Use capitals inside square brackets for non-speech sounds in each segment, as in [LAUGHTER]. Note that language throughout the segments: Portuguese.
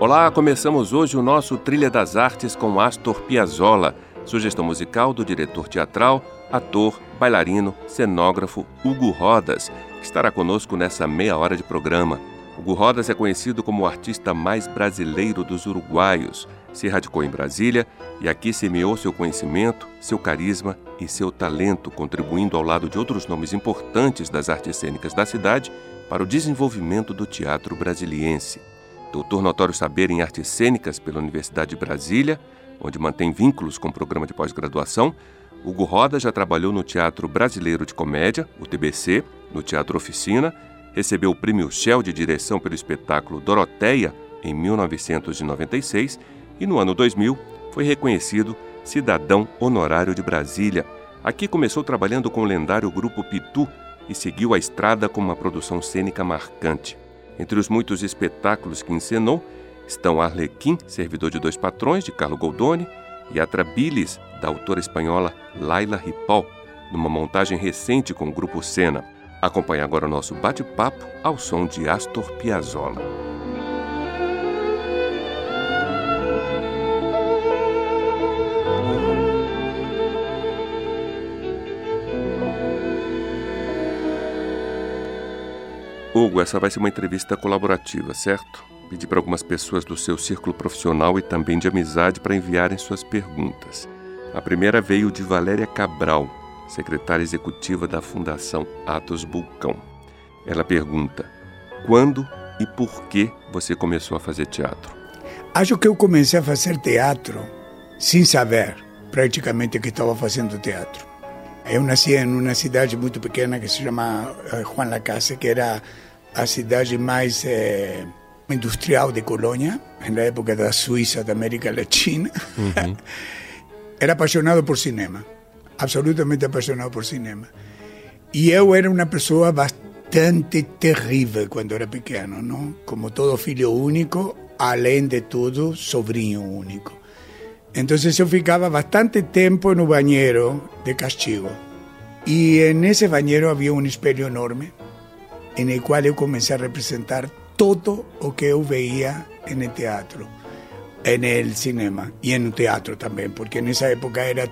Olá, começamos hoje o nosso Trilha das Artes com Astor Piazzolla, sugestão musical do diretor teatral, ator, bailarino, cenógrafo Hugo Rodas, que estará conosco nessa meia hora de programa. Hugo Rodas é conhecido como o artista mais brasileiro dos uruguaios. Se radicou em Brasília e aqui semeou seu conhecimento, seu carisma e seu talento, contribuindo ao lado de outros nomes importantes das artes cênicas da cidade para o desenvolvimento do teatro brasiliense doutor notório saber em artes cênicas pela Universidade de Brasília, onde mantém vínculos com o programa de pós-graduação, Hugo Roda já trabalhou no Teatro Brasileiro de Comédia, o TBC, no Teatro Oficina, recebeu o Prêmio Shell de Direção pelo espetáculo Doroteia em 1996 e no ano 2000 foi reconhecido cidadão honorário de Brasília. Aqui começou trabalhando com o lendário grupo Pitu e seguiu a estrada com uma produção cênica marcante. Entre os muitos espetáculos que encenou estão Arlequim, Servidor de Dois Patrões, de Carlo Goldoni, e Atrabilis, da autora espanhola Laila Ripoll, numa montagem recente com o grupo Sena. Acompanhe agora o nosso bate-papo ao som de Astor Piazzolla. Hugo, essa vai ser uma entrevista colaborativa, certo? Pedi para algumas pessoas do seu círculo profissional e também de amizade para enviarem suas perguntas. A primeira veio de Valéria Cabral, secretária executiva da Fundação Atos Bulcão. Ela pergunta: quando e por que você começou a fazer teatro? Acho que eu comecei a fazer teatro sem saber praticamente que estava fazendo teatro. Eu nasci em uma cidade muito pequena que se chama eh, Juan Lacase, que era a cidade mais eh, industrial de Colônia, na época da Suíça da América Latina. Uhum. [LAUGHS] era apaixonado por cinema, absolutamente apaixonado por cinema. E eu era uma pessoa bastante terrível quando era pequeno, não? Como todo filho único, além de tudo, sobrinho único. Entonces yo ficaba bastante tiempo en un bañero de castigo. Y en ese bañero había un espejo enorme en el cual yo comencé a representar todo lo que yo veía en el teatro, en el cinema y en el teatro también, porque en esa época era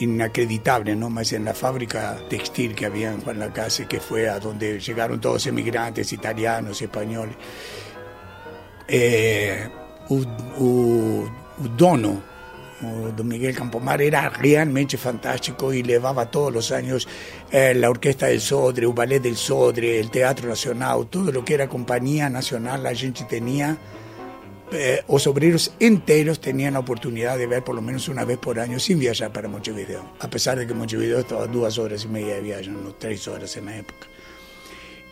inacreditable, ¿no? Más en la fábrica textil que había en Juan Lacase, que fue a donde llegaron todos emigrantes italianos, españoles. Eh, dono Don Miguel Campomar era realmente fantástico y llevaba todos los años eh, la Orquesta del Sodre, el Ballet del Sodre, el Teatro Nacional, todo lo que era compañía nacional, la gente tenía, eh, los obreros enteros tenían la oportunidad de ver por lo menos una vez por año sin viajar para Montevideo, a pesar de que Montevideo estaba dos horas y media de viaje, no tres horas en la época.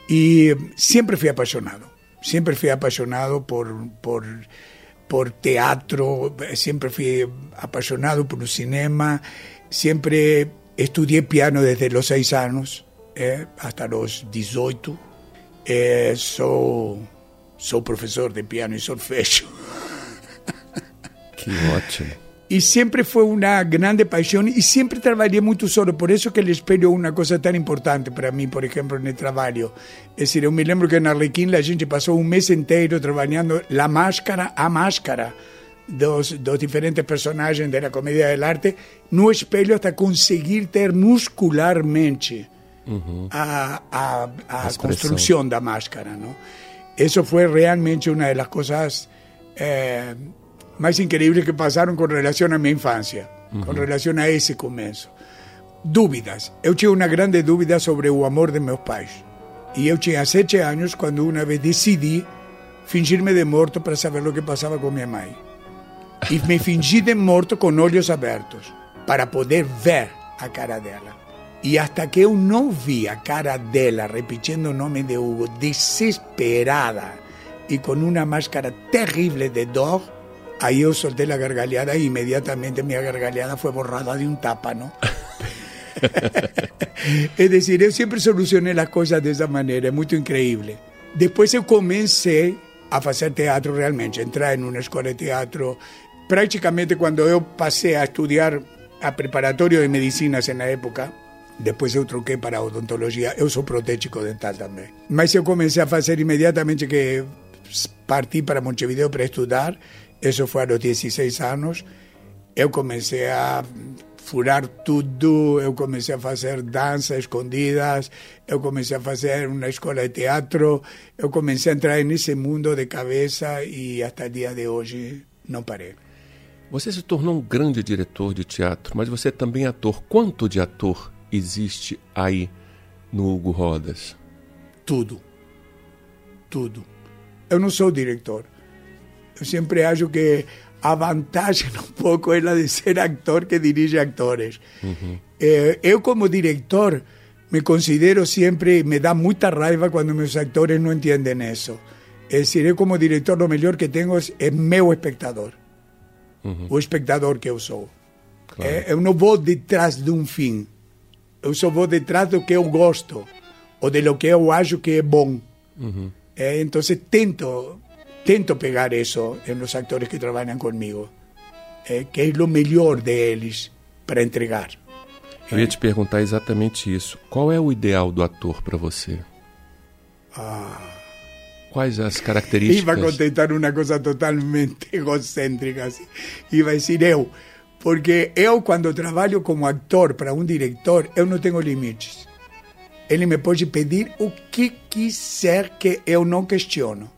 Y siempre fui apasionado, siempre fui apasionado por... por por teatro, siempre fui apasionado por el cinema, siempre estudié piano desde los seis años eh, hasta los 18. Eh, soy, soy profesor de piano y solfeggio. Qué ótimo e sempre foi uma grande paixão e sempre trabalhei muito solo, por isso que o espelho é uma coisa tão importante para mim, por exemplo, no trabalho. É dizer, eu me lembro que na Arlequim a gente passou um mês inteiro trabalhando a máscara a máscara dos, dos diferentes personagens da comédia do arte no espelho até conseguir ter muscularmente uhum. a, a, a, a máscara. Não? Isso foi realmente uma das coisas... Eh, más increíbles que pasaron con relación a mi infancia, con relación a ese comienzo. Dúvidas. Yo tenía una grande dúvida sobre el amor de mis pais. Y yo tenía siete años cuando una vez decidí fingirme de muerto para saber lo que pasaba con mi mamá. Y me fingí de muerto con ojos abiertos para poder ver a cara dela. Y hasta que yo no vi a cara dela repitiendo el nombre de Hugo, desesperada y con una máscara terrible de dor, Aí eu soltei a gargalhada e imediatamente minha gargalhada foi borrada de tapa, não? é [LAUGHS] decir, eu sempre solucionei as coisas dessa maneira, é muito incrível. Depois eu comecei a fazer teatro realmente, entrar em uma escola de teatro. Praticamente quando eu passei a estudar a preparatório de medicinas na época, depois eu troquei para odontologia, eu sou protético dental também. Mas eu comecei a fazer imediatamente que parti para Montevideo para estudar, isso foi aos 16 anos, eu comecei a furar tudo, eu comecei a fazer dança escondidas, eu comecei a fazer uma escola de teatro, eu comecei a entrar nesse mundo de cabeça e até o dia de hoje não parei. Você se tornou um grande diretor de teatro, mas você é também ator. Quanto de ator existe aí no Hugo Rodas? Tudo. Tudo. Eu não sou diretor. Eu sempre acho que a vantagem um pouco é a de ser actor que dirige actores. Uhum. eu, como diretor, me considero sempre, me dá muita raiva quando meus atores não entendem isso. É decir, eu como diretor, o melhor que tenho é meu espectador. Uhum. O espectador que eu sou. Claro. Eu não vou detrás de um fim. Eu só vou detrás do que eu gosto. Ou de lo que eu acho que é bom. Uhum. Então, tento tento pegar isso nos atores que trabalham comigo, é, que é o melhor deles para entregar. Eu ia te perguntar exatamente isso. Qual é o ideal do ator para você? Ah. Quais as características? Iba a contentar uma coisa totalmente [LAUGHS] egocêntrica. Assim. Iba dizer eu. Porque eu, quando trabalho como ator para um diretor, eu não tenho limites. Ele me pode pedir o que quiser que eu não questiono.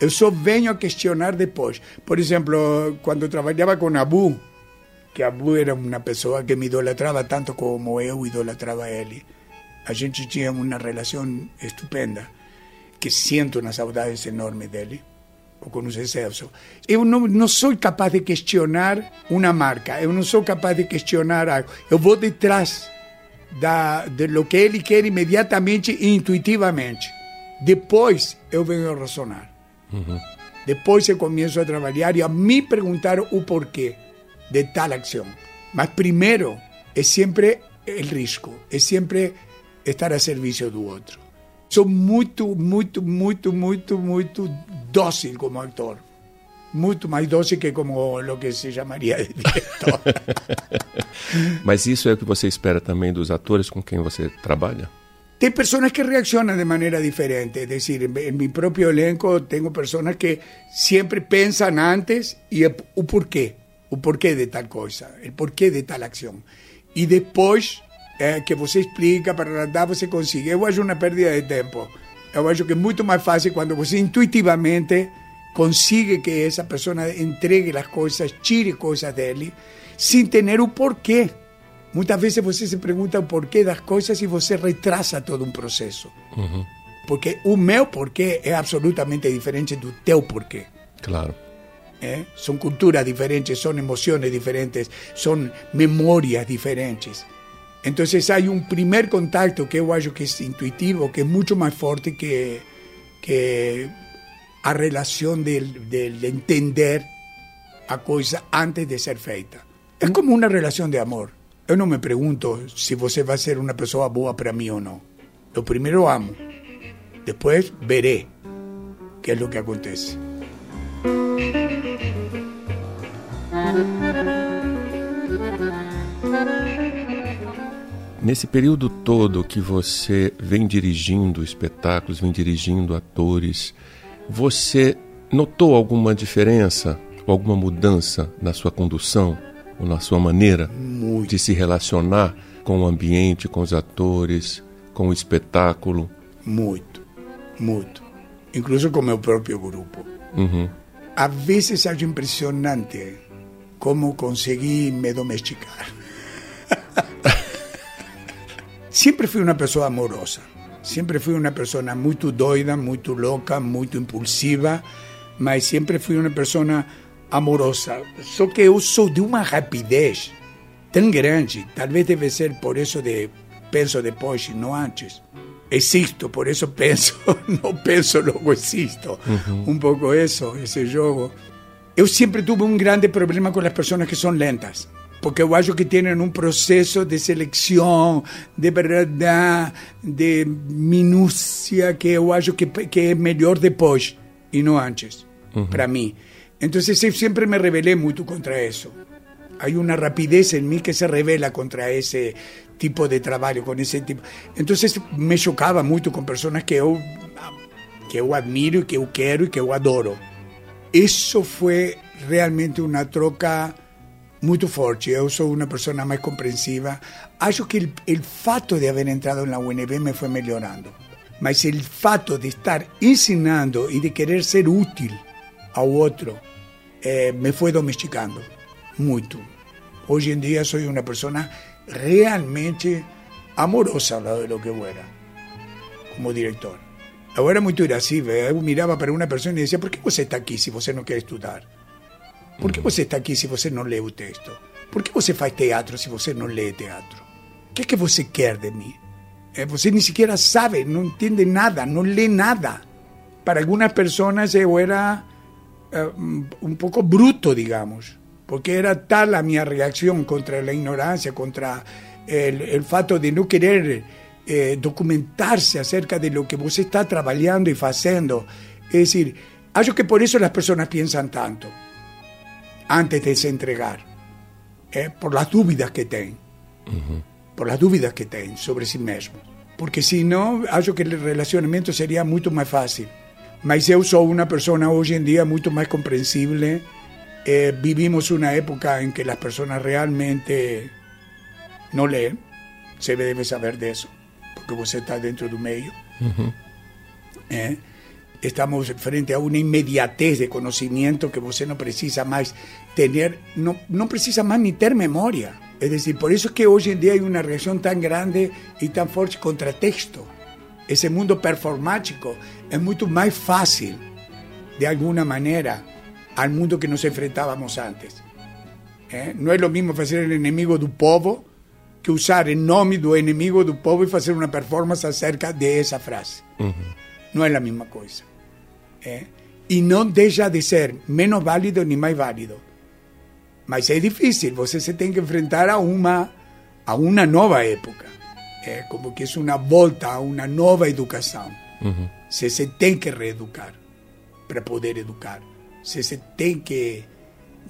Eu só venho a questionar depois. Por exemplo, quando trabalhava com Abu, que Abu era uma pessoa que me idolatrava tanto como eu idolatrava ele. A gente tinha uma relação estupenda, que sinto uma saudades enorme dele, ou com o Celso. Eu não, não sou capaz de questionar uma marca, eu não sou capaz de questionar algo. Eu vou detrás da, de lo que ele quer imediatamente e intuitivamente. Depois eu venho a razonar. Depois eu começo a trabalhar e a me perguntar o porquê de tal ação. Mas primeiro é sempre o risco, é sempre estar a serviço do outro. Sou muito, muito, muito, muito, muito dócil como ator. Muito mais dócil que como o que se chamaria de diretor. [LAUGHS] Mas isso é o que você espera também dos atores com quem você trabalha? Tem pessoas que reaccionam de maneira diferente, é decir, em meu próprio elenco tenho pessoas que sempre pensam antes e o porquê, o porquê de tal coisa, o porquê de tal ação. E depois é, que você explica para dar, você consegue. Eu acho uma perda de tempo. Eu acho que é muito mais fácil quando você intuitivamente consigue que essa pessoa entregue as coisas, tire coisas dele, sem ter o porquê. Muitas vezes você se pergunta o porquê das coisas e você retrasa todo um processo. Uhum. Porque o meu porquê é absolutamente diferente do teu porquê. Claro. É? São culturas diferentes, são emoções diferentes, são memórias diferentes. Então, há um primeiro contato que eu acho que é intuitivo, que é muito mais forte que, que a relação de, de entender a coisa antes de ser feita. É como uma relação de amor. Eu não me pergunto se você vai ser uma pessoa boa para mim ou não. Eu primeiro amo, depois verei o que é o que acontece. Nesse período todo que você vem dirigindo espetáculos, vem dirigindo atores, você notou alguma diferença, alguma mudança na sua condução? ou na sua maneira muito. de se relacionar com o ambiente, com os atores, com o espetáculo? Muito, muito. Incluso com o meu próprio grupo. Uhum. Às vezes acho impressionante como consegui me domesticar. [LAUGHS] sempre fui uma pessoa amorosa. Sempre fui uma pessoa muito doida, muito louca, muito impulsiva, mas sempre fui uma pessoa amorosa. Só que eu sou de uma rapidez tão grande, talvez deve ser por isso de penso depois não antes. Existo, por isso [LAUGHS] penso, não penso, logo existo. Uhum. Um pouco isso, esse jogo. eu sempre tive um grande problema com as pessoas que são lentas. Porque eu acho que têm um processo de seleção, de verdade, de minúcia, que eu acho que, que é melhor depois e não antes, uhum. para mim. Então eu sempre me rebelei muito contra isso. Há uma rapidez em mim que se revela contra esse tipo de trabalho, com esse tipo. Então me chocava muito com pessoas que eu que eu admiro, que eu quero e que eu adoro. Isso foi realmente uma troca muito forte. Eu sou uma pessoa mais compreensiva. Acho que o fato de haver entrado na UNB me foi melhorando. Mas o fato de estar ensinando e de querer ser útil ao outro eh, me foi domesticando muito. Hoy en día soy una persona realmente amorosa al lado de lo que era como director. Yo era muy irascible, yo eh, miraba para una persona y decía, ¿por qué vos está aquí si vos no quer estudar? ¿Por qué mm. vos está aquí si vos no lee un texto? ¿Por qué vos faz teatro si vos no lee teatro? ¿Qué es que vos quer de mí? Eh, ni siquiera sabe, no entiende nada, no lee nada. Para algunas personas yo era eh, un poco bruto, digamos porque era tal a minha reação contra a ignorância, contra o fato de não querer eh, documentarse acerca de lo que você está trabajando y haciendo. Es decir, acho que por eso las personas piensan tanto antes de se entregar, eh, por las dudas que tienen, por las dudas que tienen sobre sí mismos. Porque si no, acho que el relacionamiento sería mucho más fácil. Mas eu sou una persona hoy en día mucho más comprensible eh, vivimos una época en que las personas realmente no leen, se debe saber de eso, porque vos estás dentro de un medio. Uh -huh. eh, estamos frente a una inmediatez de conocimiento que vos no precisa más tener, no, no precisa más ni tener memoria. Es decir, por eso es que hoy en día hay una reacción tan grande y tan fuerte contra texto. Ese mundo performático es mucho más fácil, de alguna manera, ao mundo que nos enfrentávamos antes. É? Não é o mesmo fazer o inimigo do povo que usar em nome do inimigo do povo e fazer uma performance acerca dessa frase. Uhum. Não é a mesma coisa. É? E não deixa de ser menos válido nem mais válido. Mas é difícil, você se tem que enfrentar a uma, a uma nova época. É como que é uma volta a uma nova educação. Uhum. Você se tem que reeducar para poder educar. Você se tem que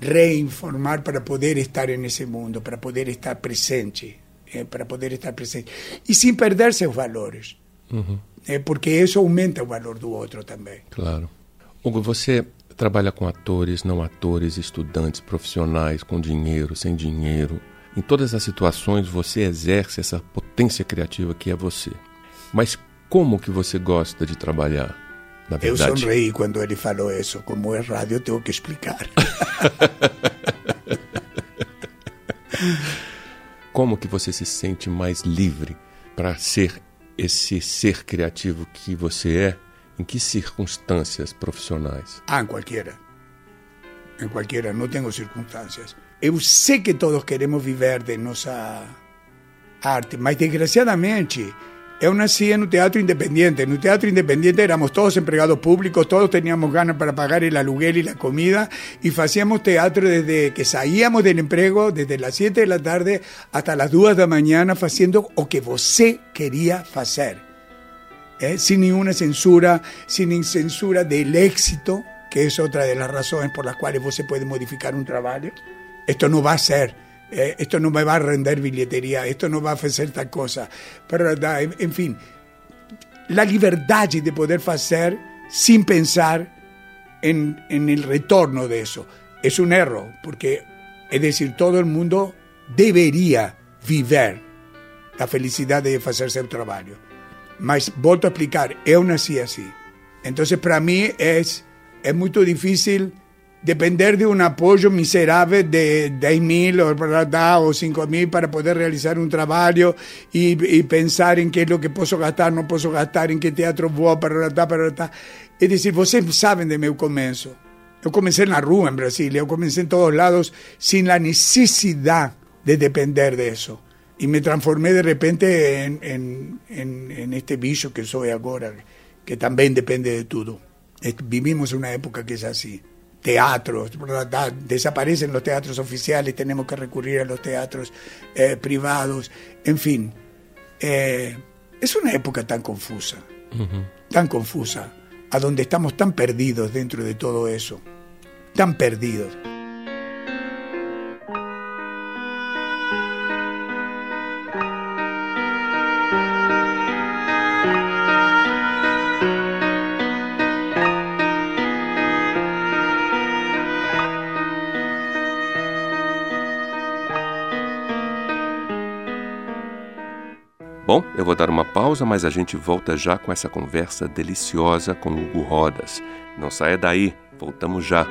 reinformar para poder estar nesse mundo, para poder estar presente é, para poder estar presente. E sem perder seus valores. Uhum. É, porque isso aumenta o valor do outro também. Claro. Hugo, você trabalha com atores, não atores, estudantes, profissionais, com dinheiro, sem dinheiro. Em todas as situações você exerce essa potência criativa que é você. Mas como que você gosta de trabalhar? Na verdade? Eu sonrei quando ele falou isso. Como é rádio, eu tenho que explicar. [LAUGHS] como que você se sente mais livre para ser esse ser criativo que você é? Em que circunstâncias profissionais? Ah, em qualquer. Em qualquer, não tenho circunstâncias. Eu sei que todos queremos viver de nossa arte, mas desgraciadamente Eu nací en un teatro independiente. En un teatro independiente éramos todos empleados públicos, todos teníamos ganas para pagar el aluguel y la comida y hacíamos teatro desde que salíamos del empleo, desde las 7 de la tarde hasta las 2 de la mañana, haciendo lo que você quería hacer. ¿eh? Sin ninguna censura, sin censura del éxito, que es otra de las razones por las cuales você puede modificar un trabajo. Esto no va a ser eh, esto no me va a render billetería, esto no va a hacer tal cosa. Pero, en fin, la libertad de poder hacer sin pensar en, en el retorno de eso es un error, porque, es decir, todo el mundo debería vivir la felicidad de hacer su trabajo. Mas, volto a explicar, yo nací así. Entonces, para mí es, es muy difícil depender de un apoyo miserable de 10 mil o, o 5 mil para poder realizar un trabajo y, pensar en qué es lo que puedo gastar, no puedo gastar, en qué teatro voy, para para Es decir, ustedes saben de mi comienzo. Yo comencé en la rúa en Brasil, yo comencé en todos lados sin la necesidad de depender de eso. Y me transformé de repente en, en, en, en este bicho que soy ahora, que también depende de todo. Vivimos una época que es así teatros, desaparecen los teatros oficiales, tenemos que recurrir a los teatros eh, privados, en fin. Eh, es una época tan confusa, tan confusa, a donde estamos tan perdidos dentro de todo eso, tan perdidos. Eu vou dar uma pausa, mas a gente volta já com essa conversa deliciosa com Hugo Rodas. Não saia daí, voltamos já.